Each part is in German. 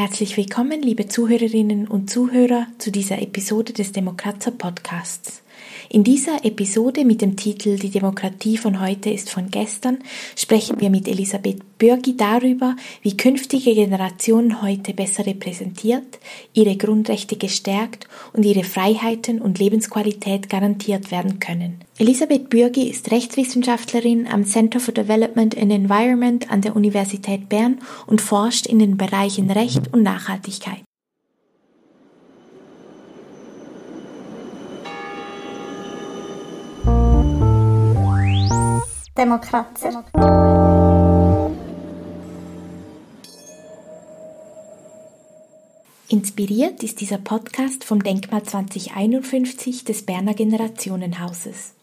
Herzlich willkommen, liebe Zuhörerinnen und Zuhörer, zu dieser Episode des Demokratzer Podcasts. In dieser Episode mit dem Titel Die Demokratie von heute ist von gestern sprechen wir mit Elisabeth Bürgi darüber, wie künftige Generationen heute besser repräsentiert, ihre Grundrechte gestärkt und ihre Freiheiten und Lebensqualität garantiert werden können. Elisabeth Bürgi ist Rechtswissenschaftlerin am Center for Development and Environment an der Universität Bern und forscht in den Bereichen Recht und Nachhaltigkeit. Demokratzer. Inspiriert ist dieser Podcast vom Denkmal 2051 des Berner Generationenhauses.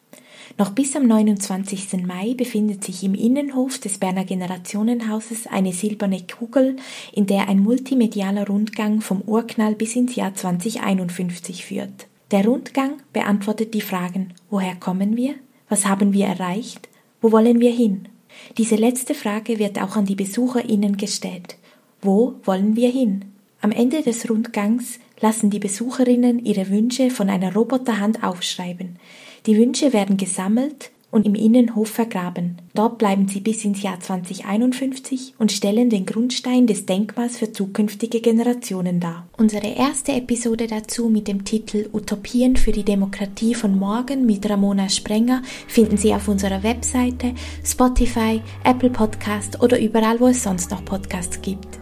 Noch bis am 29. Mai befindet sich im Innenhof des Berner Generationenhauses eine silberne Kugel, in der ein multimedialer Rundgang vom Urknall bis ins Jahr 2051 führt. Der Rundgang beantwortet die Fragen, woher kommen wir? Was haben wir erreicht? Wo wollen wir hin? Diese letzte Frage wird auch an die BesucherInnen gestellt. Wo wollen wir hin? Am Ende des Rundgangs lassen die Besucherinnen ihre Wünsche von einer Roboterhand aufschreiben. Die Wünsche werden gesammelt und im Innenhof vergraben. Dort bleiben sie bis ins Jahr 2051 und stellen den Grundstein des Denkmals für zukünftige Generationen dar. Unsere erste Episode dazu mit dem Titel Utopien für die Demokratie von morgen mit Ramona Sprenger finden Sie auf unserer Webseite, Spotify, Apple Podcast oder überall, wo es sonst noch Podcasts gibt.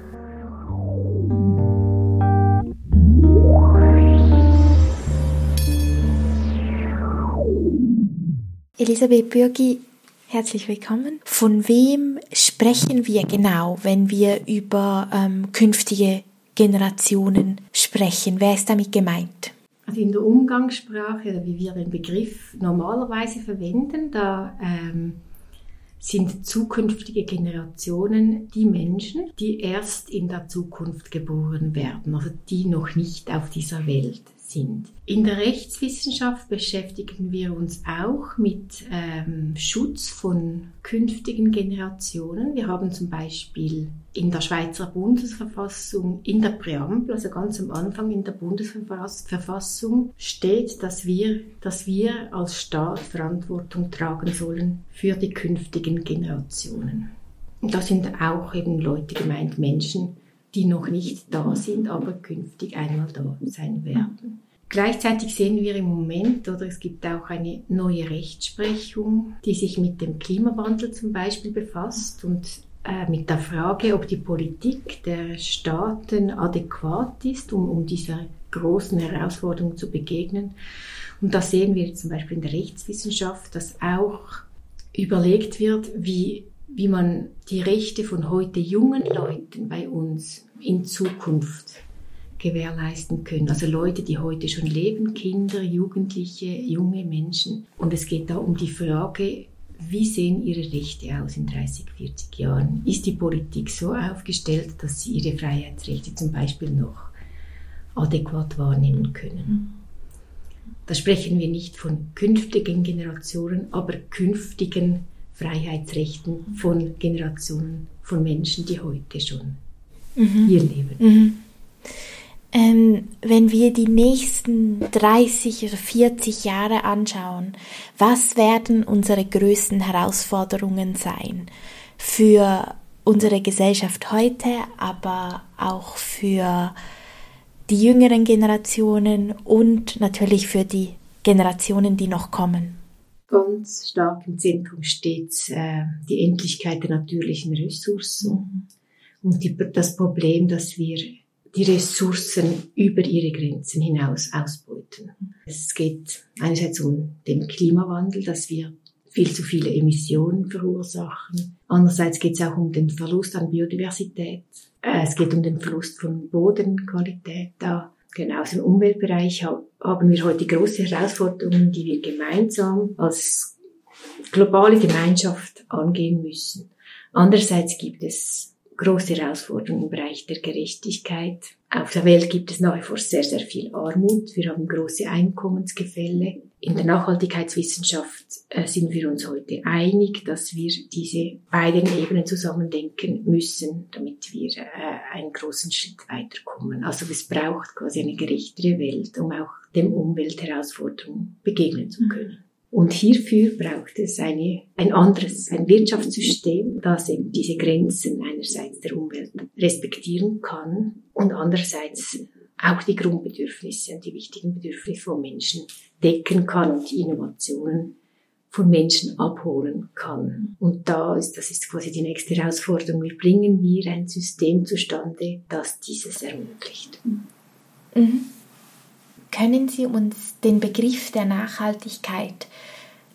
Elisabeth Bürgi, herzlich willkommen. Von wem sprechen wir genau, wenn wir über ähm, künftige Generationen sprechen? Wer ist damit gemeint? Also in der Umgangssprache, wie wir den Begriff normalerweise verwenden, da ähm, sind zukünftige Generationen die Menschen, die erst in der Zukunft geboren werden, also die noch nicht auf dieser Welt sind. In der Rechtswissenschaft beschäftigen wir uns auch mit ähm, Schutz von künftigen Generationen. Wir haben zum Beispiel in der Schweizer Bundesverfassung, in der Präambel, also ganz am Anfang in der Bundesverfassung, steht, dass wir, dass wir als Staat Verantwortung tragen sollen für die künftigen Generationen. Und da sind auch eben Leute gemeint, Menschen, die noch nicht da sind, aber künftig einmal da sein werden. Gleichzeitig sehen wir im Moment, oder es gibt auch eine neue Rechtsprechung, die sich mit dem Klimawandel zum Beispiel befasst und äh, mit der Frage, ob die Politik der Staaten adäquat ist, um, um dieser großen Herausforderung zu begegnen. Und da sehen wir zum Beispiel in der Rechtswissenschaft, dass auch überlegt wird, wie wie man die Rechte von heute jungen Leuten bei uns in Zukunft gewährleisten können. Also Leute, die heute schon leben, Kinder, Jugendliche, junge Menschen. Und es geht da um die Frage, wie sehen ihre Rechte aus in 30, 40 Jahren? Ist die Politik so aufgestellt, dass sie ihre Freiheitsrechte zum Beispiel noch adäquat wahrnehmen können? Da sprechen wir nicht von künftigen Generationen, aber künftigen Freiheitsrechten von Generationen von Menschen, die heute schon mhm. hier leben. Mhm. Ähm, wenn wir die nächsten 30 oder 40 Jahre anschauen, was werden unsere größten Herausforderungen sein für unsere Gesellschaft heute, aber auch für die jüngeren Generationen und natürlich für die Generationen, die noch kommen? ganz stark im Zentrum steht äh, die Endlichkeit der natürlichen Ressourcen mhm. und die, das Problem, dass wir die Ressourcen über ihre Grenzen hinaus ausbeuten. Es geht einerseits um den Klimawandel, dass wir viel zu viele Emissionen verursachen. Andererseits geht es auch um den Verlust an Biodiversität. Äh, es geht um den Verlust von Bodenqualität. Da Genau, aus dem Umweltbereich haben wir heute große Herausforderungen, die wir gemeinsam als globale Gemeinschaft angehen müssen. Andererseits gibt es große Herausforderungen im Bereich der Gerechtigkeit. Auf der Welt gibt es nach wie vor sehr, sehr viel Armut. Wir haben große Einkommensgefälle. In der Nachhaltigkeitswissenschaft äh, sind wir uns heute einig, dass wir diese beiden Ebenen zusammendenken müssen, damit wir äh, einen großen Schritt weiterkommen. Also es braucht quasi eine gerechtere Welt, um auch dem Umweltherausforderungen begegnen zu können. Und hierfür braucht es eine, ein anderes, ein Wirtschaftssystem, das eben diese Grenzen einerseits der Umwelt respektieren kann und andererseits auch die Grundbedürfnisse und die wichtigen Bedürfnisse von Menschen decken kann und die Innovationen von Menschen abholen kann. Und da ist, das ist quasi die nächste Herausforderung. Wie bringen wir ein System zustande, das dieses ermöglicht? Mhm. Können Sie uns den Begriff der Nachhaltigkeit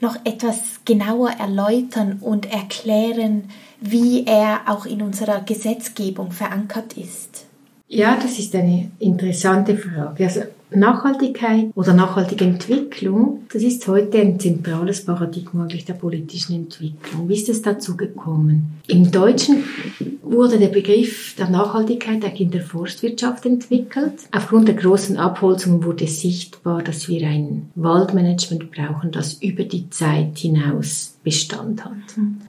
noch etwas genauer erläutern und erklären, wie er auch in unserer Gesetzgebung verankert ist? Ja, das ist eine interessante Frage. Also Nachhaltigkeit oder nachhaltige Entwicklung, das ist heute ein zentrales Paradigma der politischen Entwicklung. Wie ist es dazu gekommen? Im Deutschen wurde der Begriff der Nachhaltigkeit eigentlich in der Forstwirtschaft entwickelt. Aufgrund der großen Abholzungen wurde sichtbar, dass wir ein Waldmanagement brauchen, das über die Zeit hinaus Bestand hat.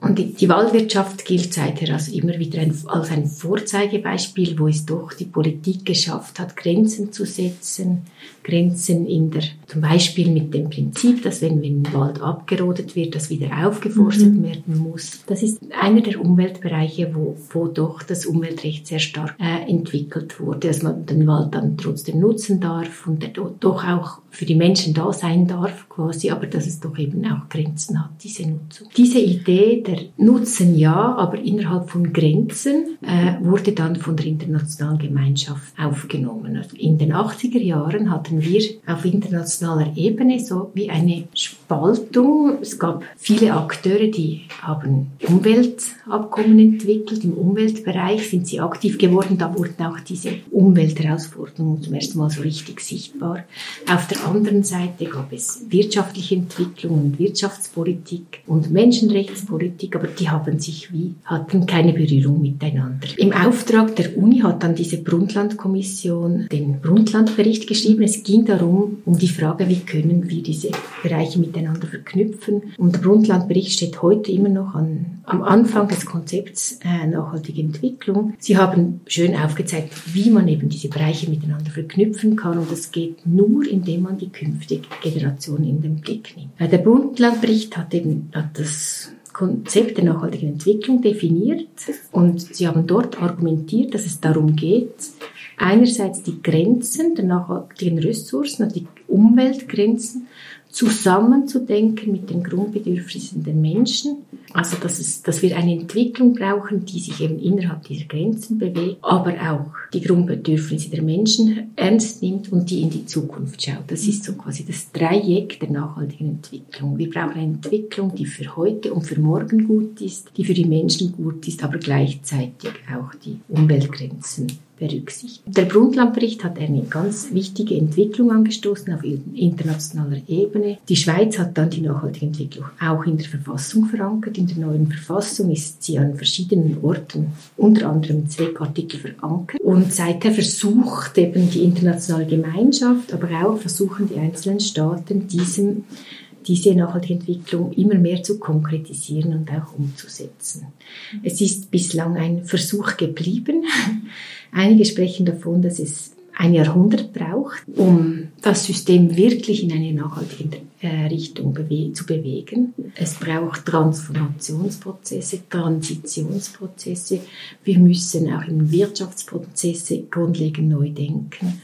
Und die, die Waldwirtschaft gilt seither also immer wieder ein, als ein Vorzeigebeispiel, wo es doch die Politik geschafft hat, Grenzen zu setzen, Grenzen in der, zum Beispiel mit dem Prinzip, dass wenn, wenn ein Wald abgerodet wird, das wieder aufgeforstet mhm. werden muss. Das ist einer der Umweltbereiche, wo, wo doch das Umweltrecht sehr stark äh, entwickelt wurde, dass man den Wald dann trotzdem nutzen darf und der doch auch für die Menschen da sein darf quasi, aber dass es doch eben auch Grenzen hat, diese Nutzung. Diese Idee der Nutzen ja, aber innerhalb von Grenzen äh, wurde dann von der internationalen Gemeinschaft aufgenommen. Also in den 80er Jahren hatten wir auf internationaler Ebene so wie eine Spaltung. Es gab viele Akteure, die haben Umweltabkommen entwickelt. Im Umweltbereich sind sie aktiv geworden. Da wurden auch diese Umweltherausforderungen zum ersten Mal so richtig sichtbar. Auf der anderen Seite gab es wirtschaftliche Entwicklung und Wirtschaftspolitik und Menschenrechtspolitik, aber die haben sich wie, hatten keine Berührung miteinander. Im Auftrag der Uni hat dann diese Brundtland-Kommission den Brundtland-Bericht geschrieben. Es ging darum, um die Frage, wie können wir diese Bereiche miteinander verknüpfen. Und der Brundtland-Bericht steht heute immer noch an, am Anfang des Konzepts äh, nachhaltige Entwicklung. Sie haben schön aufgezeigt, wie man eben diese Bereiche miteinander verknüpfen kann und das geht nur, indem man die künftige Generation in den Blick nimmt. Der Bundlandbericht hat eben hat das Konzept der nachhaltigen Entwicklung definiert und sie haben dort argumentiert, dass es darum geht, einerseits die Grenzen der nachhaltigen Ressourcen und die Umweltgrenzen zusammenzudenken mit den Grundbedürfnissen der Menschen. Also, dass, es, dass wir eine Entwicklung brauchen, die sich eben innerhalb dieser Grenzen bewegt, aber auch die Grundbedürfnisse der Menschen ernst nimmt und die in die Zukunft schaut. Das ist so quasi das Dreieck der nachhaltigen Entwicklung. Wir brauchen eine Entwicklung, die für heute und für morgen gut ist, die für die Menschen gut ist, aber gleichzeitig auch die Umweltgrenzen berücksichtigt. Der Brundtland-Bericht hat eine ganz wichtige Entwicklung angestoßen auf internationaler Ebene. Die Schweiz hat dann die nachhaltige Entwicklung auch in der Verfassung verankert. In der neuen Verfassung ist sie an verschiedenen Orten, unter anderem zwei Artikel verankert. Und seither versucht eben die internationale Gemeinschaft, aber auch versuchen die einzelnen Staaten, diesem diese nachhaltige Entwicklung immer mehr zu konkretisieren und auch umzusetzen. Es ist bislang ein Versuch geblieben. Einige sprechen davon, dass es ein Jahrhundert braucht, um das System wirklich in eine nachhaltige äh, Richtung bewe zu bewegen. Es braucht Transformationsprozesse, Transitionsprozesse. Wir müssen auch in Wirtschaftsprozesse grundlegend neu denken,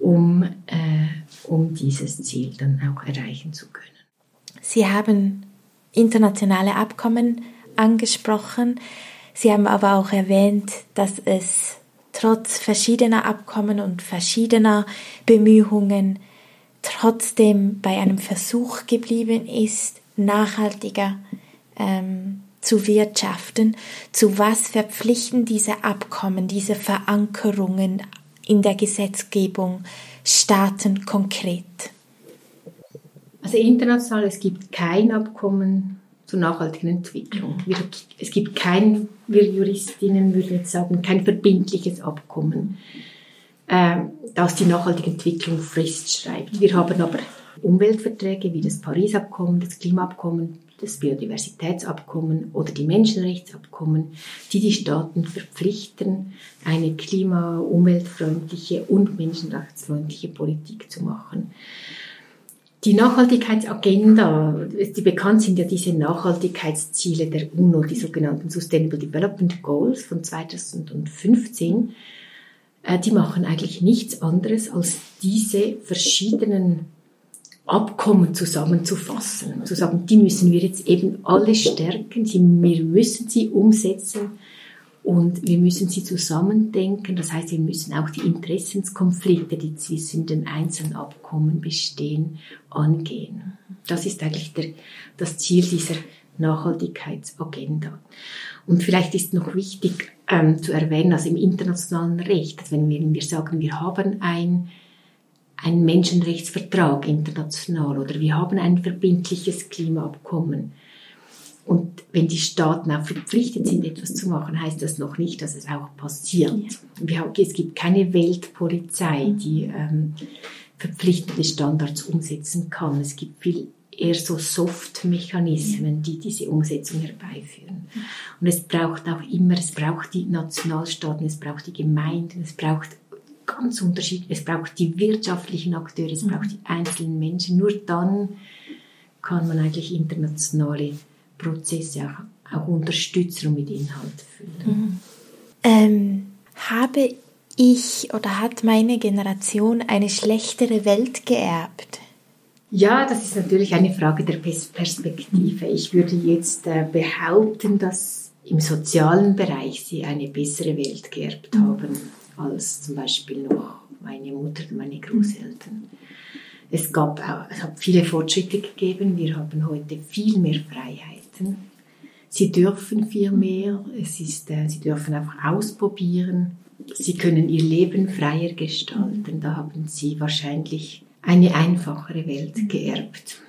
um, äh, um dieses Ziel dann auch erreichen zu können. Sie haben internationale Abkommen angesprochen. Sie haben aber auch erwähnt, dass es trotz verschiedener Abkommen und verschiedener Bemühungen trotzdem bei einem Versuch geblieben ist, nachhaltiger ähm, zu wirtschaften. Zu was verpflichten diese Abkommen, diese Verankerungen in der Gesetzgebung Staaten konkret? Also international, es gibt kein Abkommen zur nachhaltigen Entwicklung. es gibt kein, wir Juristinnen würden jetzt sagen, kein verbindliches Abkommen, äh, das die nachhaltige Entwicklung festschreibt. Wir haben aber Umweltverträge wie das Paris-Abkommen, das Klimaabkommen, das Biodiversitätsabkommen oder die Menschenrechtsabkommen, die die Staaten verpflichten, eine klima-, umweltfreundliche und menschenrechtsfreundliche Politik zu machen. Die Nachhaltigkeitsagenda, die bekannt sind ja diese Nachhaltigkeitsziele der UNO, die sogenannten Sustainable Development Goals von 2015, äh, die machen eigentlich nichts anderes als diese verschiedenen Abkommen zusammenzufassen, zu sagen, die müssen wir jetzt eben alle stärken, wir müssen sie umsetzen und wir müssen sie zusammendenken. Das heißt, wir müssen auch die Interessenskonflikte, die zwischen den einzelnen Abkommen bestehen, angehen. Das ist eigentlich der, das Ziel dieser Nachhaltigkeitsagenda. Und vielleicht ist noch wichtig ähm, zu erwähnen, dass im internationalen Recht, wenn wir, wir sagen, wir haben ein ein Menschenrechtsvertrag international oder wir haben ein verbindliches Klimaabkommen. Und wenn die Staaten auch verpflichtet sind, etwas zu machen, heißt das noch nicht, dass es auch passiert. Ja. Es gibt keine Weltpolizei, die ähm, verpflichtende Standards umsetzen kann. Es gibt viel eher so Soft-Mechanismen, die diese Umsetzung herbeiführen. Und es braucht auch immer, es braucht die Nationalstaaten, es braucht die Gemeinden, es braucht ganz unterschiedlich. Es braucht die wirtschaftlichen Akteure, es braucht die einzelnen Menschen. Nur dann kann man eigentlich internationale Prozesse auch, auch unterstützen und mit Inhalt füllen. Mhm. Ähm, habe ich oder hat meine Generation eine schlechtere Welt geerbt? Ja, das ist natürlich eine Frage der Perspektive. Ich würde jetzt äh, behaupten, dass im sozialen Bereich sie eine bessere Welt geerbt mhm. haben als zum Beispiel noch meine Mutter und meine Großeltern. Es gab auch, es hat viele Fortschritte gegeben. Wir haben heute viel mehr Freiheiten. Sie dürfen viel mehr. Es ist, äh, sie dürfen einfach ausprobieren. Sie können ihr Leben freier gestalten. Da haben sie wahrscheinlich eine einfachere Welt geerbt.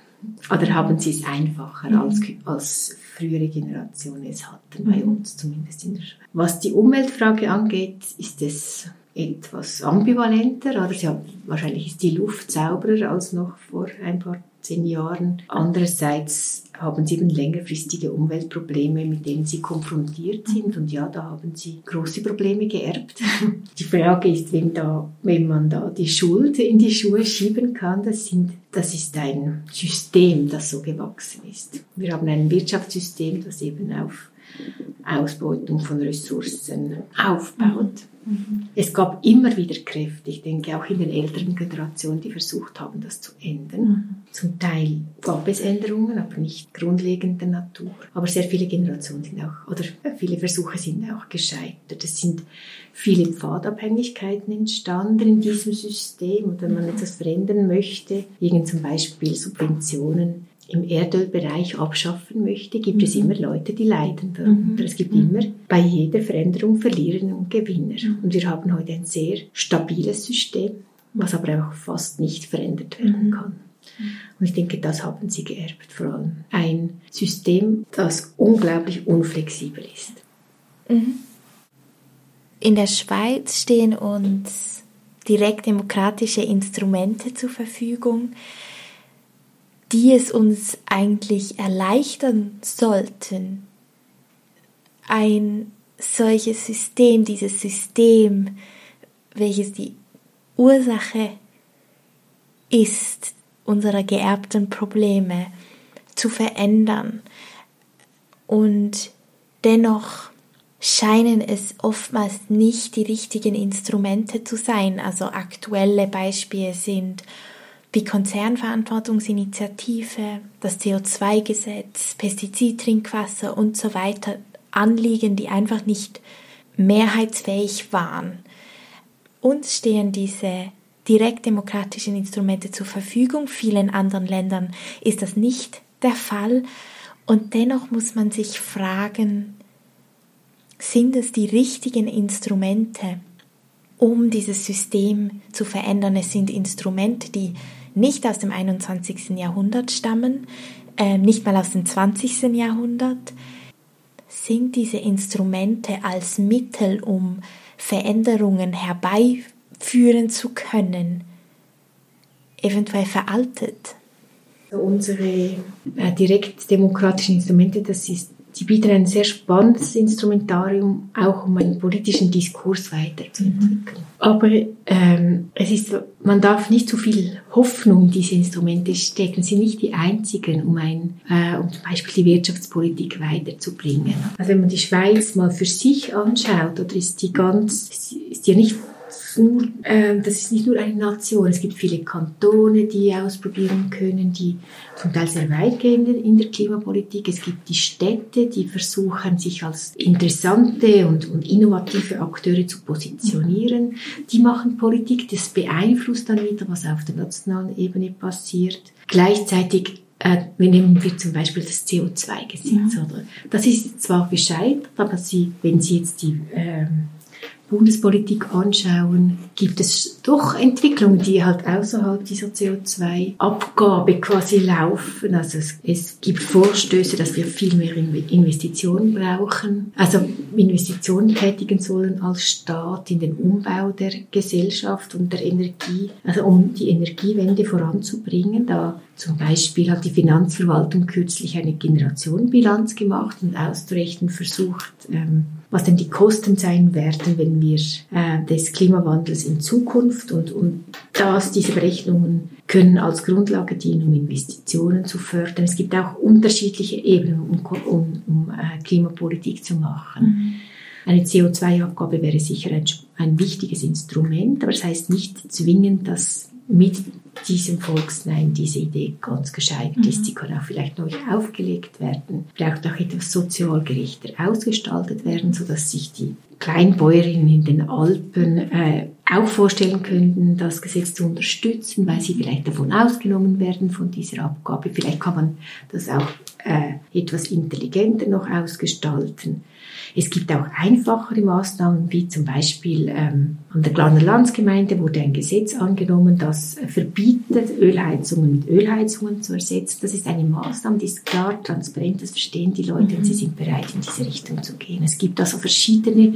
Oder haben sie es einfacher als, als frühere Generationen es hatten, bei uns zumindest in der Schweiz. Was die Umweltfrage angeht, ist es etwas ambivalenter. Oder sie haben, wahrscheinlich ist die Luft sauberer als noch vor ein paar zehn Jahren. Andererseits haben sie eben längerfristige Umweltprobleme, mit denen sie konfrontiert sind. Und ja, da haben sie große Probleme geerbt. Die Frage ist, wenn, da, wenn man da die Schuld in die Schuhe schieben kann, das, sind, das ist ein System, das so gewachsen ist. Wir haben ein Wirtschaftssystem, das eben auf Ausbeutung von Ressourcen aufbaut. Mhm. Es gab immer wieder Kräfte, ich denke auch in den älteren Generationen, die versucht haben, das zu ändern. Mhm. Zum Teil gab es Änderungen, aber nicht grundlegender Natur. Aber sehr viele Generationen sind auch, oder viele Versuche sind auch gescheitert. Es sind viele Pfadabhängigkeiten entstanden in diesem System. Und wenn man etwas verändern möchte, irgend zum Beispiel Subventionen, im Erdölbereich abschaffen möchte, gibt mhm. es immer Leute, die leiden darunter. Mhm. Es gibt mhm. immer bei jeder Veränderung Verlierer und Gewinner. Mhm. Und wir haben heute ein sehr stabiles System, was aber auch fast nicht verändert werden mhm. kann. Und ich denke, das haben sie geerbt, vor allem ein System, das unglaublich unflexibel ist. Mhm. In der Schweiz stehen uns direkt demokratische Instrumente zur Verfügung die es uns eigentlich erleichtern sollten, ein solches System, dieses System, welches die Ursache ist unserer geerbten Probleme, zu verändern. Und dennoch scheinen es oftmals nicht die richtigen Instrumente zu sein. Also aktuelle Beispiele sind die Konzernverantwortungsinitiative, das CO2-Gesetz, Pestizidtrinkwasser und so weiter Anliegen, die einfach nicht mehrheitsfähig waren. Uns stehen diese direktdemokratischen Instrumente zur Verfügung. Vielen anderen Ländern ist das nicht der Fall. Und dennoch muss man sich fragen, sind es die richtigen Instrumente, um dieses System zu verändern? Es sind Instrumente, die nicht aus dem 21. Jahrhundert stammen. äh, nicht mal aus dem 20. Jahrhundert, sind diese Instrumente als Mittel, um Veränderungen herbeiführen zu können, eventuell veraltet? Unsere äh, direktdemokratischen Instrumente, das ist die bieten ein sehr spannendes Instrumentarium, auch um einen politischen Diskurs weiterzuentwickeln. Mhm. Aber ähm, es ist, man darf nicht zu viel Hoffnung in diese Instrumente stecken. Sie sind nicht die einzigen, um, ein, äh, um zum Beispiel die Wirtschaftspolitik weiterzubringen. Also wenn man die Schweiz mal für sich anschaut, oder ist die ganz, ist die nicht nur, äh, das ist nicht nur eine Nation. Es gibt viele Kantone, die ausprobieren können, die zum Teil sehr weit gehen in der Klimapolitik. Es gibt die Städte, die versuchen, sich als interessante und, und innovative Akteure zu positionieren. Die machen Politik, das beeinflusst dann wieder, was auf der nationalen Ebene passiert. Gleichzeitig äh, wir nehmen wir zum Beispiel das CO2-Gesetz, ja. oder? Das ist zwar gescheitert, aber Sie, wenn Sie jetzt die ähm, Bundespolitik anschauen, gibt es doch Entwicklungen, die halt außerhalb dieser CO2-Abgabe quasi laufen. Also es, es, gibt Vorstöße, dass wir viel mehr Investitionen brauchen, also Investitionen tätigen sollen als Staat in den Umbau der Gesellschaft und der Energie, also um die Energiewende voranzubringen. Da zum Beispiel hat die Finanzverwaltung kürzlich eine Generationenbilanz gemacht und auszurechnen versucht, ähm, was denn die Kosten sein werden, wenn wir äh, des Klimawandels in Zukunft und, und das, diese Berechnungen können als Grundlage dienen, um Investitionen zu fördern. Es gibt auch unterschiedliche Ebenen, um, um, um äh, Klimapolitik zu machen. Mhm. Eine CO2-Abgabe wäre sicher ein, ein wichtiges Instrument, aber das heißt nicht zwingend, dass mit diesem Volksnein diese Idee ganz gescheitert ist. Sie mhm. kann auch vielleicht neu aufgelegt werden, vielleicht auch etwas sozial gerechter ausgestaltet werden, sodass sich die Kleinbäuerinnen in den Alpen äh, auch vorstellen könnten, das Gesetz zu unterstützen, weil sie vielleicht davon ausgenommen werden von dieser Abgabe. Vielleicht kann man das auch äh, etwas intelligenter noch ausgestalten. Es gibt auch einfachere Maßnahmen, wie zum Beispiel ähm, an der Glarner Landsgemeinde wurde ein Gesetz angenommen, das verbietet, Ölheizungen mit Ölheizungen zu ersetzen. Das ist eine Maßnahme, die ist klar, transparent, das verstehen die Leute mhm. und sie sind bereit, in diese Richtung zu gehen. Es gibt also verschiedene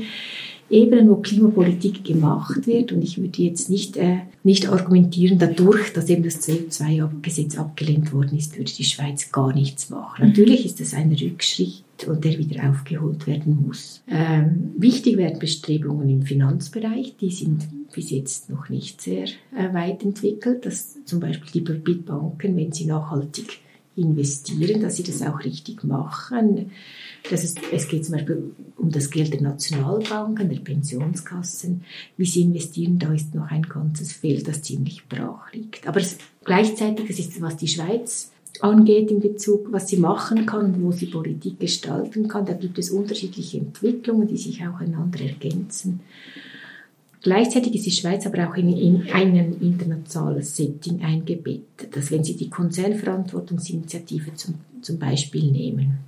Ebenen, wo Klimapolitik gemacht wird. Und ich würde jetzt nicht, äh, nicht argumentieren, dadurch, dass eben das CO2-Gesetz abgelehnt worden ist, würde die Schweiz gar nichts machen. Mhm. Natürlich ist das ein Rückschritt und der wieder aufgeholt werden muss. Ähm, wichtig werden Bestrebungen im Finanzbereich, die sind bis jetzt noch nicht sehr äh, weit entwickelt, dass zum Beispiel die Banken, wenn sie nachhaltig investieren, dass sie das auch richtig machen. Das ist, es geht zum Beispiel um das Geld der Nationalbanken, der Pensionskassen. Wie sie investieren, da ist noch ein ganzes Feld, das ziemlich brach liegt. Aber es, gleichzeitig, das ist, was die Schweiz angeht in Bezug, was sie machen kann, wo sie Politik gestalten kann. Da gibt es unterschiedliche Entwicklungen, die sich auch einander ergänzen. Gleichzeitig ist die Schweiz aber auch in, in ein internationales Setting eingebettet, dass wenn Sie die Konzernverantwortungsinitiative zum, zum Beispiel nehmen,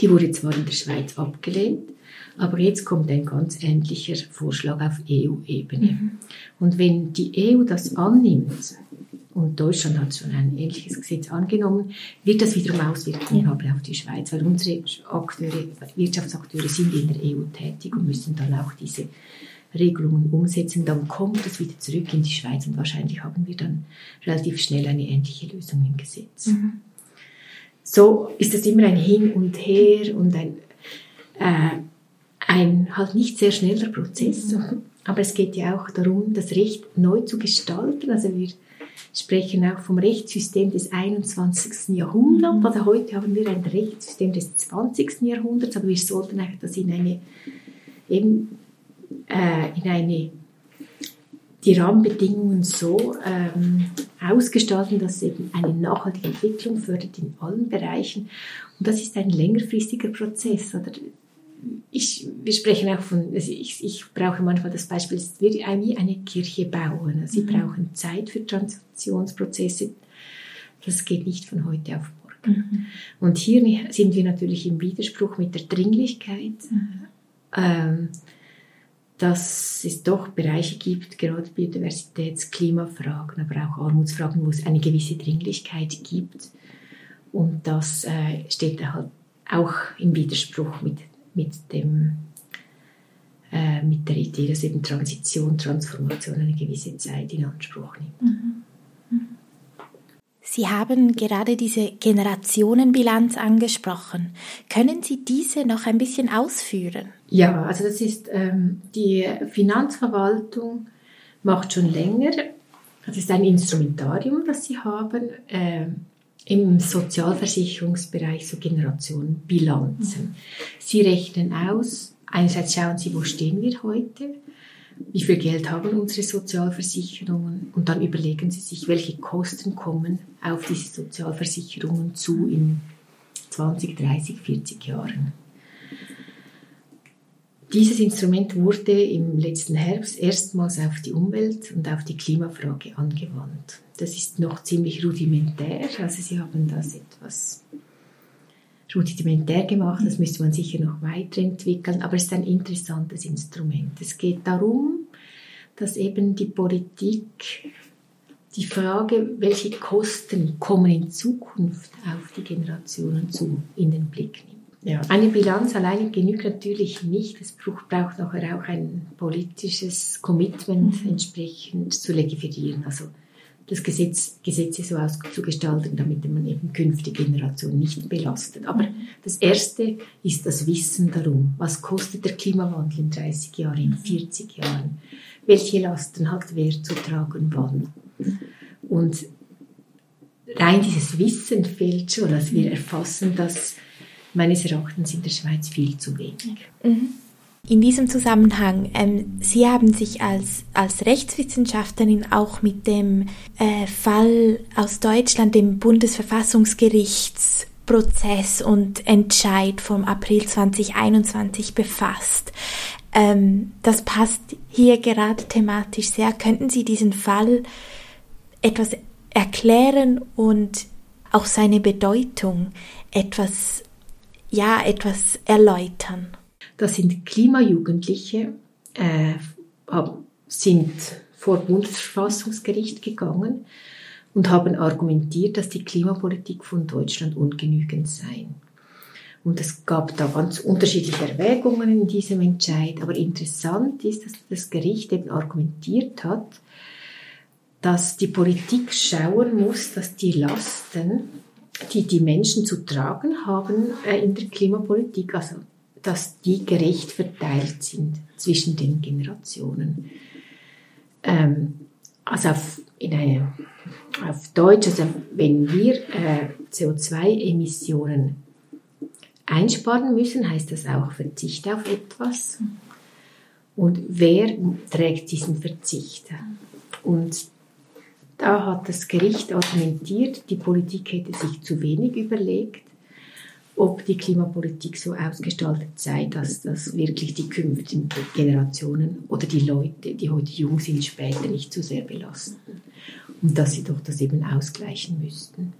die wurde zwar in der Schweiz abgelehnt, aber jetzt kommt ein ganz ähnlicher Vorschlag auf EU-Ebene. Mhm. Und wenn die EU das annimmt, und Deutschland hat schon ein ähnliches Gesetz angenommen, wird das wiederum Auswirkungen ja. haben auf die Schweiz, weil unsere Akteure, Wirtschaftsakteure sind in der EU tätig und müssen dann auch diese Regelungen umsetzen. Dann kommt es wieder zurück in die Schweiz und wahrscheinlich haben wir dann relativ schnell eine ähnliche Lösung im Gesetz. Mhm. So ist es immer ein Hin und Her und ein, äh, ein halt nicht sehr schneller Prozess. Mhm. Aber es geht ja auch darum, das Recht neu zu gestalten. Also wir sprechen auch vom Rechtssystem des 21. Jahrhunderts. Mhm. Also heute haben wir ein Rechtssystem des 20. Jahrhunderts, aber wir sollten das in eine, eben, äh, in eine, die Rahmenbedingungen so ähm, ausgestalten, dass es eben eine nachhaltige Entwicklung fördert in allen Bereichen. Und das ist ein längerfristiger Prozess. Oder ich, wir sprechen auch von, also ich, ich brauche manchmal das Beispiel, es ist wie eine Kirche bauen. Sie mhm. brauchen Zeit für Transitionsprozesse. Das geht nicht von heute auf morgen. Mhm. Und hier sind wir natürlich im Widerspruch mit der Dringlichkeit, mhm. ähm, dass es doch Bereiche gibt, gerade Biodiversitäts-, Klimafragen, aber auch Armutsfragen, wo es eine gewisse Dringlichkeit gibt Und das äh, steht halt auch im Widerspruch mit, mit, dem, äh, mit der Idee, dass eben Transition, Transformation eine gewisse Zeit in Anspruch nimmt. Mhm. Sie haben gerade diese Generationenbilanz angesprochen. Können Sie diese noch ein bisschen ausführen? Ja, also das ist ähm, die Finanzverwaltung macht schon länger. Das ist ein Instrumentarium, das sie haben äh, im Sozialversicherungsbereich, so Generationenbilanzen. Sie rechnen aus, einerseits schauen sie, wo stehen wir heute, wie viel Geld haben unsere Sozialversicherungen und dann überlegen Sie sich, welche Kosten kommen auf diese Sozialversicherungen zu in 20, 30, 40 Jahren. Dieses Instrument wurde im letzten Herbst erstmals auf die Umwelt und auf die Klimafrage angewandt. Das ist noch ziemlich rudimentär, also Sie haben das etwas rudimentär gemacht, das müsste man sicher noch weiterentwickeln, aber es ist ein interessantes Instrument. Es geht darum, dass eben die Politik die Frage, welche Kosten kommen in Zukunft auf die Generationen zu, in den Blick nimmt. Ja. Eine Bilanz alleine genügt natürlich nicht. Es braucht nachher auch ein politisches Commitment mhm. entsprechend zu legiferieren. Also das Gesetz, Gesetze so auszugestalten, damit man eben künftige Generationen nicht belastet. Aber das Erste ist das Wissen darum, was kostet der Klimawandel in 30 Jahren, in 40 Jahren, welche Lasten hat wer zu tragen, wann. Und rein dieses Wissen fehlt schon, dass wir erfassen das meines Erachtens in der Schweiz viel zu wenig. Mhm. In diesem Zusammenhang, ähm, Sie haben sich als, als Rechtswissenschaftlerin auch mit dem äh, Fall aus Deutschland, dem Bundesverfassungsgerichtsprozess und Entscheid vom April 2021 befasst. Ähm, das passt hier gerade thematisch sehr. Könnten Sie diesen Fall etwas erklären und auch seine Bedeutung etwas, ja, etwas erläutern? Das sind Klimajugendliche, äh, sind vor Bundesverfassungsgericht gegangen und haben argumentiert, dass die Klimapolitik von Deutschland ungenügend sei. Und es gab da ganz unterschiedliche Erwägungen in diesem Entscheid. Aber interessant ist, dass das Gericht eben argumentiert hat, dass die Politik schauen muss, dass die Lasten, die die Menschen zu tragen haben äh, in der Klimapolitik, also dass die gerecht verteilt sind zwischen den Generationen. Ähm, also auf, in eine, auf Deutsch, also wenn wir äh, CO2-Emissionen einsparen müssen, heißt das auch Verzicht auf etwas. Und wer trägt diesen Verzicht? Und da hat das Gericht argumentiert, die Politik hätte sich zu wenig überlegt ob die Klimapolitik so ausgestaltet sei, dass das wirklich die künftigen Generationen oder die Leute, die heute jung sind, später nicht zu sehr belasten. Und dass sie doch das eben ausgleichen müssten.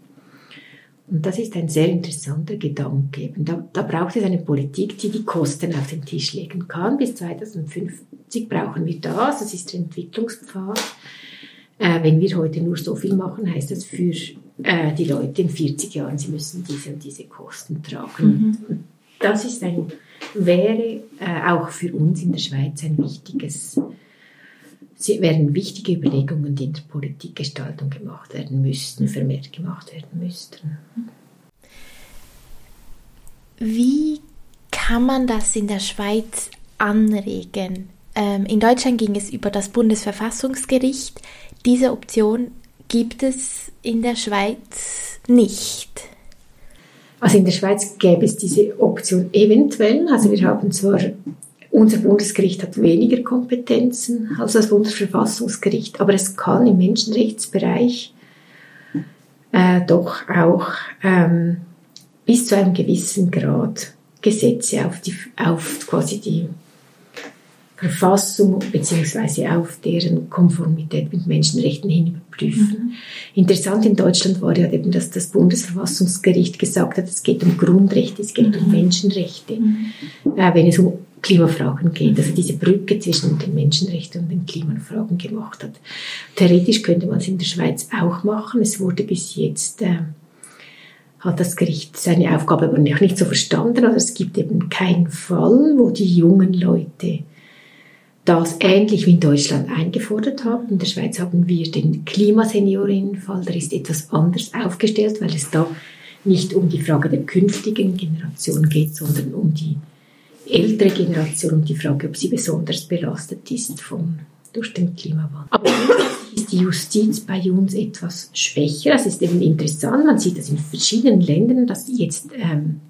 Und das ist ein sehr interessanter Gedanke. Da, da braucht es eine Politik, die die Kosten auf den Tisch legen kann. Bis 2050 brauchen wir das. Das ist der Entwicklungspfad. Äh, wenn wir heute nur so viel machen, heißt das für äh, die Leute in 40 Jahren, sie müssen diese und diese Kosten tragen. Mhm. Das ist ein, wäre äh, auch für uns in der Schweiz ein wichtiges, sie wären wichtige Überlegungen, die in der Politikgestaltung gemacht werden müssten, vermehrt gemacht werden müssten. Wie kann man das in der Schweiz anregen? Ähm, in Deutschland ging es über das Bundesverfassungsgericht. Diese Option gibt es in der Schweiz nicht. Also in der Schweiz gäbe es diese Option eventuell. Also wir haben zwar, unser Bundesgericht hat weniger Kompetenzen als das Bundesverfassungsgericht, aber es kann im Menschenrechtsbereich äh, doch auch ähm, bis zu einem gewissen Grad Gesetze auf, die, auf quasi die Verfassung beziehungsweise auf deren Konformität mit Menschenrechten hin überprüfen. Mhm. Interessant in Deutschland war ja eben, dass das Bundesverfassungsgericht gesagt hat, es geht um Grundrechte, es geht mhm. um Menschenrechte, mhm. äh, wenn es um Klimafragen geht, also diese Brücke zwischen den Menschenrechten und den Klimafragen gemacht hat. Theoretisch könnte man es in der Schweiz auch machen. Es wurde bis jetzt äh, hat das Gericht seine Aufgabe aber noch nicht so verstanden. Also es gibt eben keinen Fall, wo die jungen Leute das ähnlich wie in Deutschland eingefordert haben. In der Schweiz haben wir den Klimaseniorinnenfall, der ist etwas anders aufgestellt, weil es da nicht um die Frage der künftigen Generation geht, sondern um die ältere Generation und die Frage, ob sie besonders belastet ist vom, durch den Klimawandel. Aber ist die Justiz bei uns etwas schwächer. Das ist eben interessant. Man sieht das in verschiedenen Ländern, dass jetzt ähm,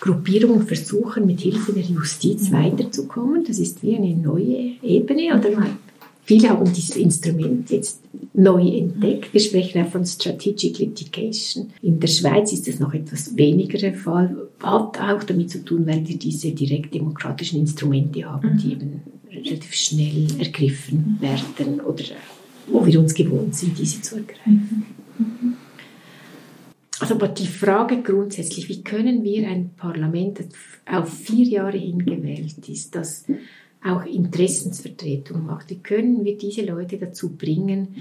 Gruppierungen versuchen, mit Hilfe der Justiz weiterzukommen. Das ist wie eine neue Ebene. Oder man, viele haben dieses Instrument jetzt neu entdeckt. Wir sprechen auch von Strategic Litigation. In der Schweiz ist das noch etwas weniger der Fall. Hat auch damit zu tun, weil wir diese direkt demokratischen Instrumente haben, die eben relativ schnell ergriffen werden oder wo wir uns gewohnt sind, diese zu ergreifen. Also aber die Frage grundsätzlich, wie können wir ein Parlament, das auf vier Jahre hin gewählt ist, das auch Interessensvertretung macht, wie können wir diese Leute dazu bringen,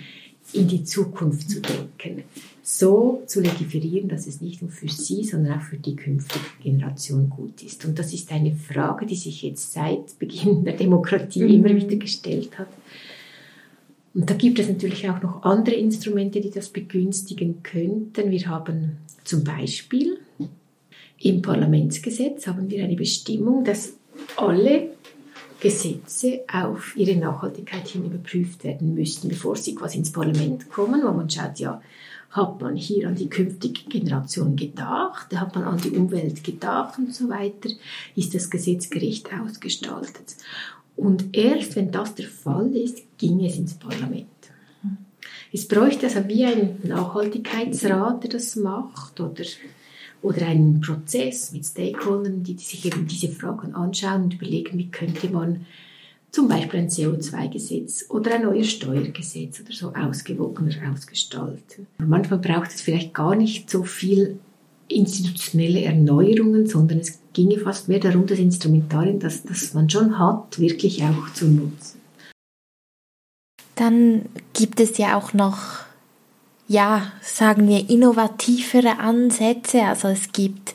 in die Zukunft zu denken, so zu legiferieren, dass es nicht nur für sie, sondern auch für die künftige Generation gut ist. Und das ist eine Frage, die sich jetzt seit Beginn der Demokratie mhm. immer wieder gestellt hat. Und da gibt es natürlich auch noch andere Instrumente, die das begünstigen könnten. Wir haben zum Beispiel im Parlamentsgesetz haben wir eine Bestimmung, dass alle Gesetze auf ihre Nachhaltigkeit hin überprüft werden müssten, bevor sie quasi ins Parlament kommen, wo man schaut, ja, hat man hier an die künftige Generation gedacht, hat man an die Umwelt gedacht und so weiter, ist das Gesetz gerecht ausgestaltet. Und erst wenn das der Fall ist, ging es ins Parlament. Es bräuchte also wie ein Nachhaltigkeitsrat, der das macht, oder, oder einen Prozess mit Stakeholdern, die sich eben diese Fragen anschauen und überlegen, wie könnte man zum Beispiel ein CO2-Gesetz oder ein neues Steuergesetz oder so ausgewogener ausgestalten. Manchmal braucht es vielleicht gar nicht so viel institutionelle Erneuerungen, sondern es ginge fast mehr darum, das Instrumentarien, das, das man schon hat, wirklich auch zu nutzen. Dann gibt es ja auch noch, ja, sagen wir, innovativere Ansätze. Also es gibt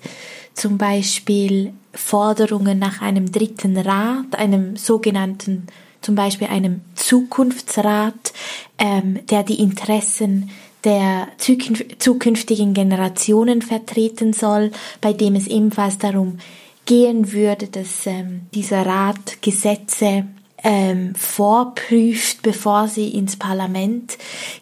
zum Beispiel Forderungen nach einem dritten Rat, einem sogenannten, zum Beispiel einem Zukunftsrat, ähm, der die Interessen der zukünftigen Generationen vertreten soll, bei dem es ebenfalls darum gehen würde, dass ähm, dieser Rat Gesetze ähm, vorprüft, bevor sie ins Parlament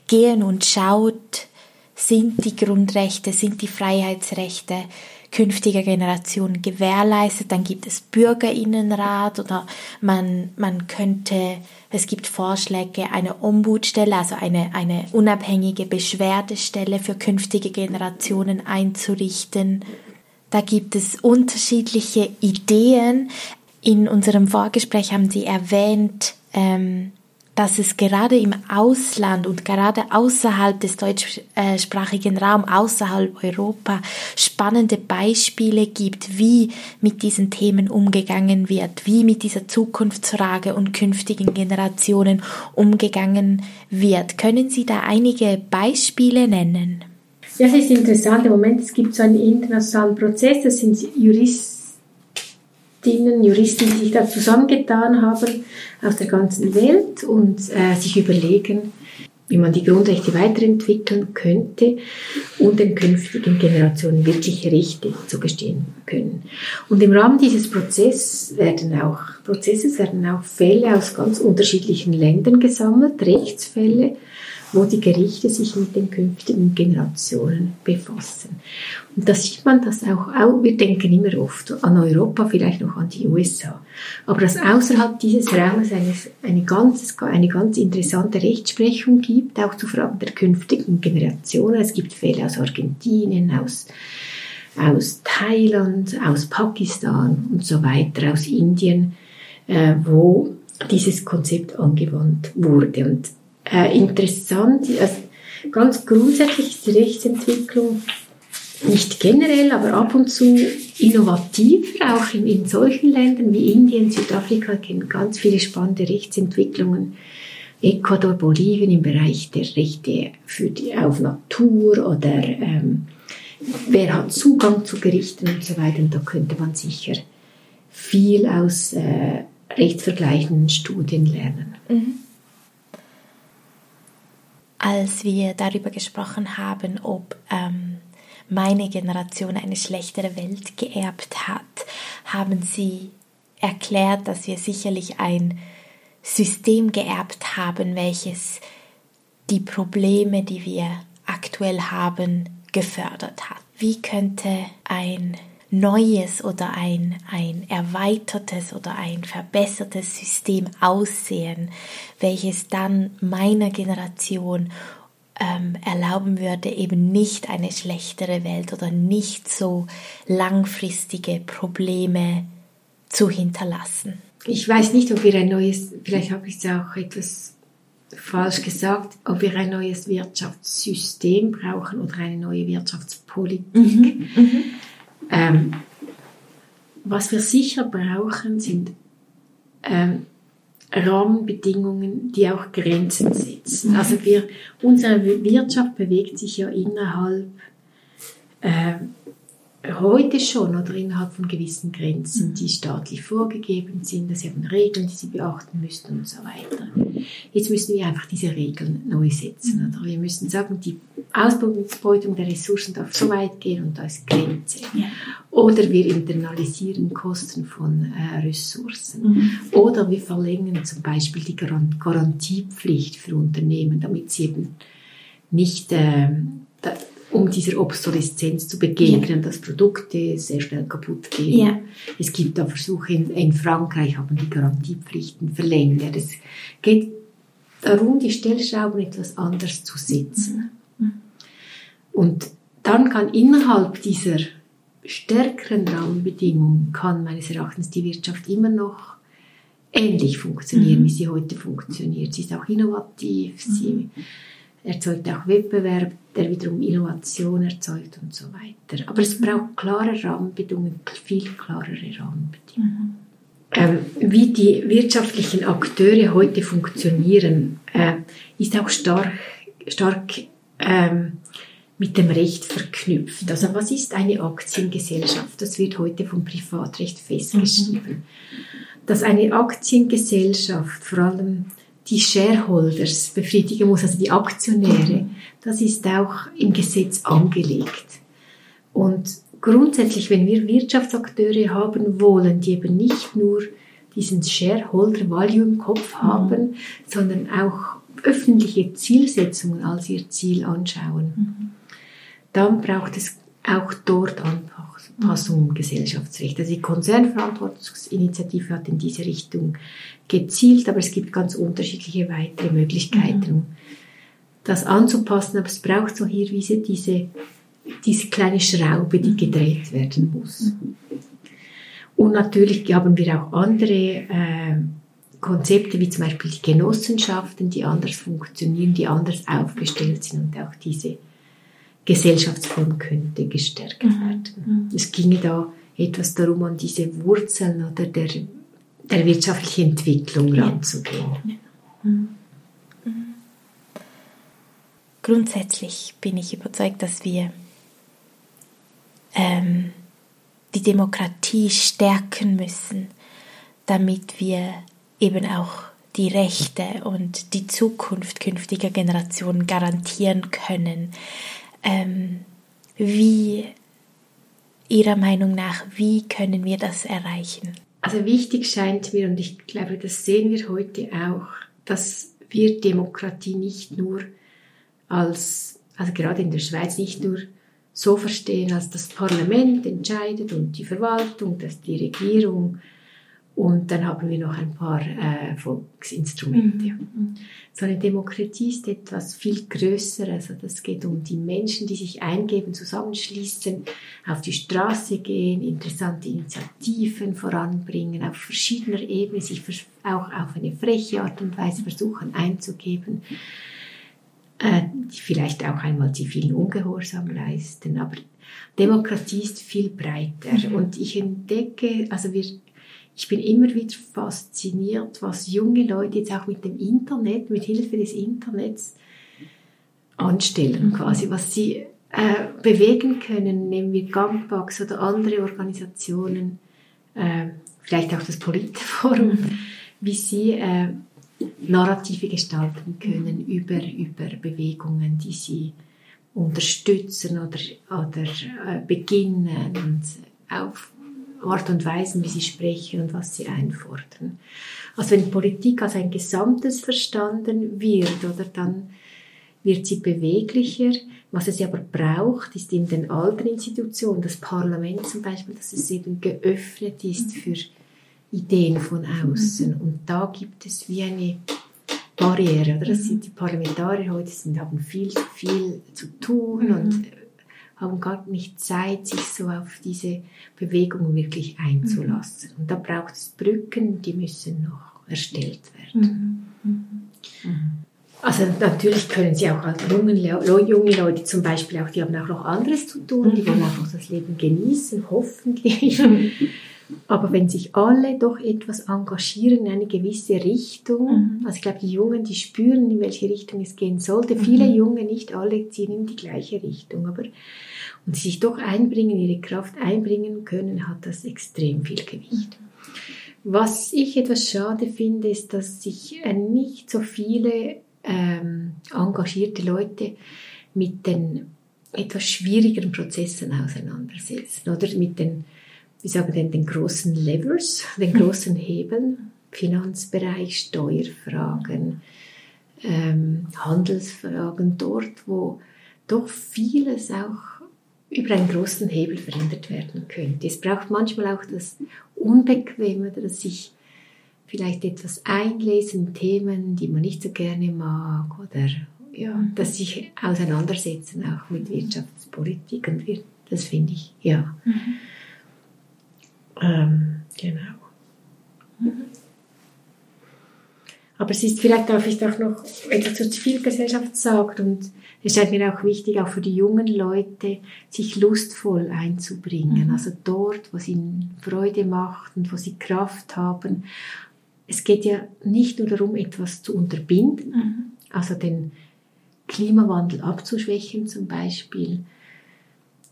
gehen und schaut, sind die Grundrechte, sind die Freiheitsrechte künftiger Generationen gewährleistet. Dann gibt es Bürgerinnenrat oder man, man könnte, es gibt Vorschläge, eine Ombudsstelle, also eine, eine unabhängige Beschwerdestelle für künftige Generationen einzurichten. Da gibt es unterschiedliche Ideen. In unserem Vorgespräch haben Sie erwähnt, ähm, dass es gerade im Ausland und gerade außerhalb des deutschsprachigen Raums, außerhalb Europa, spannende Beispiele gibt, wie mit diesen Themen umgegangen wird, wie mit dieser Zukunftsfrage und künftigen Generationen umgegangen wird. Können Sie da einige Beispiele nennen? Ja, es ist interessant. Im Moment es gibt so einen internationalen Prozess, das sind Juristen Juristinnen, Juristen, die sich da zusammengetan haben aus der ganzen Welt und äh, sich überlegen, wie man die Grundrechte weiterentwickeln könnte und den künftigen Generationen wirkliche Rechte zugestehen können. Und im Rahmen dieses Prozesses werden auch, Prozesses werden auch Fälle aus ganz unterschiedlichen Ländern gesammelt, Rechtsfälle, wo die Gerichte sich mit den künftigen Generationen befassen. Und da sieht man das auch, wir denken immer oft an Europa, vielleicht noch an die USA, aber dass außerhalb dieses Raumes eine, eine, ganz, eine ganz interessante Rechtsprechung gibt, auch zu Fragen der künftigen Generationen. Es gibt Fälle aus Argentinien, aus aus Thailand, aus Pakistan und so weiter, aus Indien, äh, wo dieses Konzept angewandt wurde. Und äh, interessant. Also ganz grundsätzlich ist die Rechtsentwicklung nicht generell, aber ab und zu innovativer, auch in, in solchen Ländern wie Indien, Südafrika kennen ganz viele spannende Rechtsentwicklungen. Ecuador, Bolivien im Bereich der Rechte für die, auf Natur oder ähm, wer hat Zugang zu Gerichten und so weiter. Und da könnte man sicher viel aus äh, rechtsvergleichenden Studien lernen. Mhm. Als wir darüber gesprochen haben, ob ähm, meine Generation eine schlechtere Welt geerbt hat, haben Sie erklärt, dass wir sicherlich ein System geerbt haben, welches die Probleme, die wir aktuell haben, gefördert hat. Wie könnte ein neues oder ein, ein erweitertes oder ein verbessertes System aussehen, welches dann meiner Generation ähm, erlauben würde, eben nicht eine schlechtere Welt oder nicht so langfristige Probleme zu hinterlassen. Ich weiß nicht, ob wir ein neues, vielleicht habe ich es auch etwas falsch gesagt, ob wir ein neues Wirtschaftssystem brauchen oder eine neue Wirtschaftspolitik. Mhm. Mhm. Ähm, was wir sicher brauchen, sind ähm, Rahmenbedingungen, die auch Grenzen setzen. Also wir, unsere Wirtschaft bewegt sich ja innerhalb äh, heute schon oder innerhalb von gewissen Grenzen, die staatlich vorgegeben sind, dass sie haben Regeln, die sie beachten müssen und so weiter. Jetzt müssen wir einfach diese Regeln neu setzen. Oder wir müssen sagen, die Ausbeutung der Ressourcen darf so weit gehen und da ist Grenze. Ja. Oder wir internalisieren Kosten von äh, Ressourcen. Mhm. Oder wir verlängern zum Beispiel die Garantiepflicht für Unternehmen, damit sie eben nicht äh, um dieser Obsoleszenz zu begegnen, ja. dass Produkte sehr schnell kaputt gehen. Ja. Es gibt da Versuche, in, in, Frankreich haben die Garantiepflichten verlängert. Es geht darum, die Stellschrauben etwas anders zu setzen. Mhm. Und dann kann innerhalb dieser stärkeren Rahmenbedingungen, kann meines Erachtens die Wirtschaft immer noch ähnlich funktionieren, mhm. wie sie heute funktioniert. Sie ist auch innovativ, mhm. sie erzeugt auch Wettbewerb, der wiederum Innovation erzeugt und so weiter. Aber es braucht klare Rahmenbedingungen, viel klarere Rahmenbedingungen. Mhm. Ähm, wie die wirtschaftlichen Akteure heute funktionieren, äh, ist auch stark, stark ähm, mit dem Recht verknüpft. Also was ist eine Aktiengesellschaft? Das wird heute vom Privatrecht festgeschrieben. Mhm. Dass eine Aktiengesellschaft vor allem die Shareholders befriedigen muss, also die Aktionäre, das ist auch im Gesetz angelegt. Und grundsätzlich, wenn wir Wirtschaftsakteure haben wollen, die eben nicht nur diesen Shareholder Value im Kopf mhm. haben, mhm. sondern auch öffentliche Zielsetzungen als ihr Ziel anschauen, mhm. dann braucht es auch dort Anpassungen im Gesellschaftsrecht. Also die Konzernverantwortungsinitiative hat in diese Richtung gezielt, aber es gibt ganz unterschiedliche weitere Möglichkeiten, mhm. Das anzupassen. Aber es braucht so hier wie diese, diese kleine Schraube, die gedreht werden muss. Und natürlich haben wir auch andere äh, Konzepte, wie zum Beispiel die Genossenschaften, die anders funktionieren, die anders aufgestellt sind und auch diese Gesellschaftsform könnte gestärkt mhm. werden. Mhm. Es ginge da etwas darum, an diese Wurzeln oder der der wirtschaftlichen Entwicklung ranzugehen. Ja. Mhm. Grundsätzlich bin ich überzeugt, dass wir ähm, die Demokratie stärken müssen, damit wir eben auch die Rechte und die Zukunft künftiger Generationen garantieren können. Ähm, wie Ihrer Meinung nach, wie können wir das erreichen? Also wichtig scheint mir, und ich glaube, das sehen wir heute auch, dass wir Demokratie nicht nur als, also gerade in der Schweiz, nicht nur so verstehen, als das Parlament entscheidet und die Verwaltung, dass die Regierung und dann haben wir noch ein paar äh, Volksinstrumente. Mhm. So eine Demokratie ist etwas viel Größeres. Also das geht um die Menschen, die sich eingeben, zusammenschließen, auf die Straße gehen, interessante Initiativen voranbringen, auf verschiedener Ebene sich auch auf eine freche Art und Weise versuchen einzugeben, äh, die vielleicht auch einmal zivilen Ungehorsam leisten. Aber Demokratie ist viel breiter. Mhm. Und ich entdecke, also wir ich bin immer wieder fasziniert, was junge Leute jetzt auch mit dem Internet, mit Hilfe des Internets anstellen, mhm. quasi, was sie äh, bewegen können, nehmen wir Gangbox oder andere Organisationen, äh, vielleicht auch das Politforum, mhm. wie sie äh, Narrative gestalten können über, über Bewegungen, die sie unterstützen oder, oder äh, beginnen und auf Art und Weisen, wie sie sprechen und was sie einfordern. Also wenn Politik als ein Gesamtes verstanden wird, oder dann wird sie beweglicher. Was es aber braucht, ist in den alten Institutionen, das Parlament zum Beispiel, dass es eben geöffnet ist für Ideen von außen. Und da gibt es wie eine Barriere. Oder? Das sind die Parlamentarier heute sind, haben viel, viel zu tun mhm. und haben gar nicht Zeit, sich so auf diese Bewegung wirklich einzulassen. Mhm. Und da braucht es Brücken, die müssen noch erstellt werden. Mhm. mhm. Also natürlich können sie auch als junge, junge Leute zum Beispiel auch, die haben auch noch anderes zu tun, die wollen einfach das Leben genießen, hoffentlich. Aber wenn sich alle doch etwas engagieren in eine gewisse Richtung, mhm. also ich glaube, die Jungen, die spüren, in welche Richtung es gehen sollte. Mhm. Viele Junge, nicht alle, ziehen in die gleiche Richtung. Aber und sich doch einbringen, ihre Kraft einbringen können, hat das extrem viel Gewicht. Was ich etwas schade finde, ist, dass sich äh, nicht so viele ähm, engagierte Leute mit den etwas schwierigeren Prozessen auseinandersetzen oder mit den wie sagen denn, den großen Levers, den großen Hebeln, Finanzbereich, Steuerfragen, ähm, Handelsfragen, dort, wo doch vieles auch über einen großen Hebel verändert werden könnte. Es braucht manchmal auch das Unbequeme, dass ich vielleicht etwas einlesen in Themen, die man nicht so gerne mag oder ja, dass sich auseinandersetzen auch mit Wirtschaftspolitik und wir, das finde ich, ja. Mhm. Ähm, genau. Mhm. Aber es ist vielleicht darf ich auch noch etwas zur Zivilgesellschaft sagt und es scheint mir auch wichtig, auch für die jungen Leute, sich lustvoll einzubringen. Mhm. Also dort, wo es ihnen Freude macht und wo sie Kraft haben. Es geht ja nicht nur darum, etwas zu unterbinden, mhm. also den Klimawandel abzuschwächen zum Beispiel,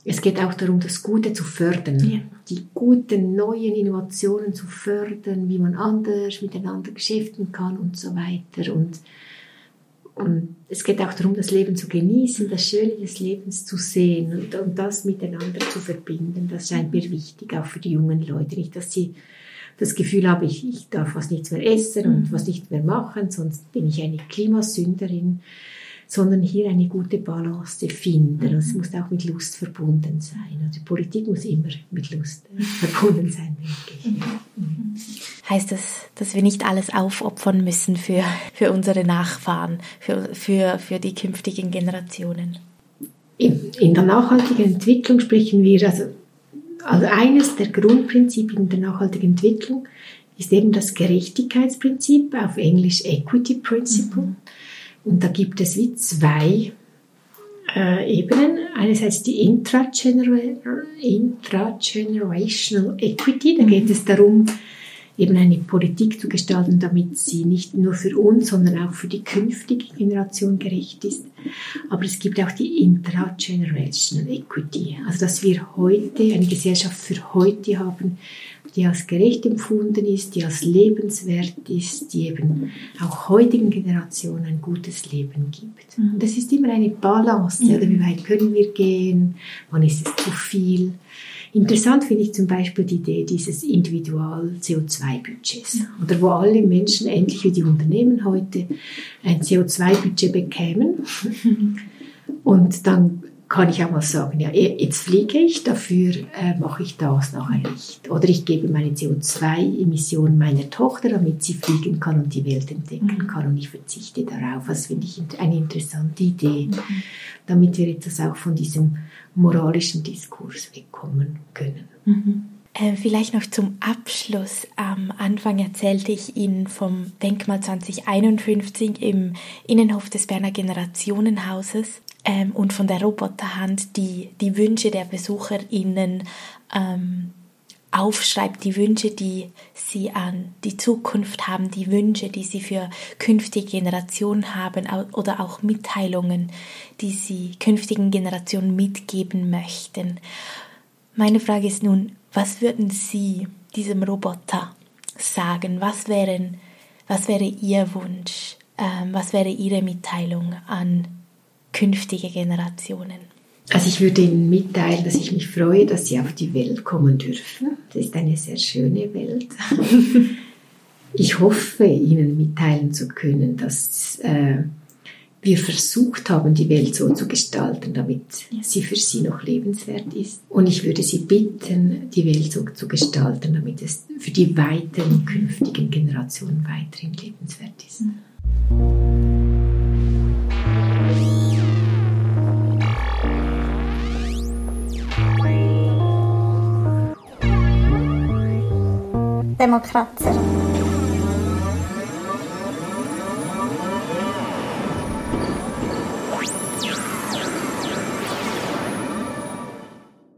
es geht auch darum, das Gute zu fördern, ja. die guten neuen Innovationen zu fördern, wie man anders miteinander geschäften kann und so weiter. Und, und es geht auch darum, das Leben zu genießen, das Schöne des Lebens zu sehen und, und das miteinander zu verbinden. Das scheint mir wichtig, auch für die jungen Leute. Nicht, dass sie das Gefühl haben, ich, ich darf was nichts mehr essen und mhm. was nicht mehr machen, sonst bin ich eine Klimasünderin sondern hier eine gute Balance finden. Also es muss auch mit Lust verbunden sein. Also die Politik muss immer mit Lust verbunden sein, denke ich. Heißt das, dass wir nicht alles aufopfern müssen für, für unsere Nachfahren, für, für, für die künftigen Generationen? In, in der nachhaltigen Entwicklung sprechen wir, also, also eines der Grundprinzipien der nachhaltigen Entwicklung ist eben das Gerechtigkeitsprinzip, auf Englisch Equity Principle. Mhm. Und da gibt es wie zwei äh, Ebenen. Einerseits die Intragenerational Equity, da geht es darum, eben eine Politik zu gestalten, damit sie nicht nur für uns, sondern auch für die künftige Generation gerecht ist. Aber es gibt auch die Intragenerational Equity, also dass wir heute eine Gesellschaft für heute haben, die als gerecht empfunden ist, die als lebenswert ist, die eben auch heutigen Generationen ein gutes Leben gibt. Mhm. Und das ist immer eine Balance, mhm. oder wie weit können wir gehen, wann ist es zu viel. Interessant finde ich zum Beispiel die Idee dieses Individual-CO2-Budgets, oder wo alle Menschen, ähnlich wie die Unternehmen heute, ein CO2-Budget bekämen. Und dann kann ich auch mal sagen, ja, jetzt fliege ich, dafür äh, mache ich das nachher nicht. Oder ich gebe meine CO2-Emissionen meiner Tochter, damit sie fliegen kann und die Welt entdecken mhm. kann und ich verzichte darauf. Das finde ich eine interessante Idee, damit wir etwas auch von diesem moralischen Diskurs wegkommen können. Mhm. Äh, vielleicht noch zum Abschluss. Am Anfang erzählte ich Ihnen vom Denkmal 2051 im Innenhof des Berner Generationenhauses ähm, und von der Roboterhand, die die Wünsche der BesucherInnen ähm, aufschreibt, die Wünsche, die sie an die Zukunft haben, die Wünsche, die sie für künftige Generationen haben oder auch Mitteilungen, die sie künftigen Generationen mitgeben möchten. Meine Frage ist nun, was würden Sie diesem Roboter sagen? Was, wären, was wäre Ihr Wunsch? Ähm, was wäre Ihre Mitteilung an künftige Generationen? Also ich würde Ihnen mitteilen, dass ich mich freue, dass Sie auf die Welt kommen dürfen. Das ist eine sehr schöne Welt. Ich hoffe, Ihnen mitteilen zu können, dass äh, wir versucht haben, die Welt so zu gestalten, damit sie für Sie noch lebenswert ist. Und ich würde Sie bitten, die Welt so zu gestalten, damit es für die weiteren künftigen Generationen weiterhin lebenswert ist. Demokratzer.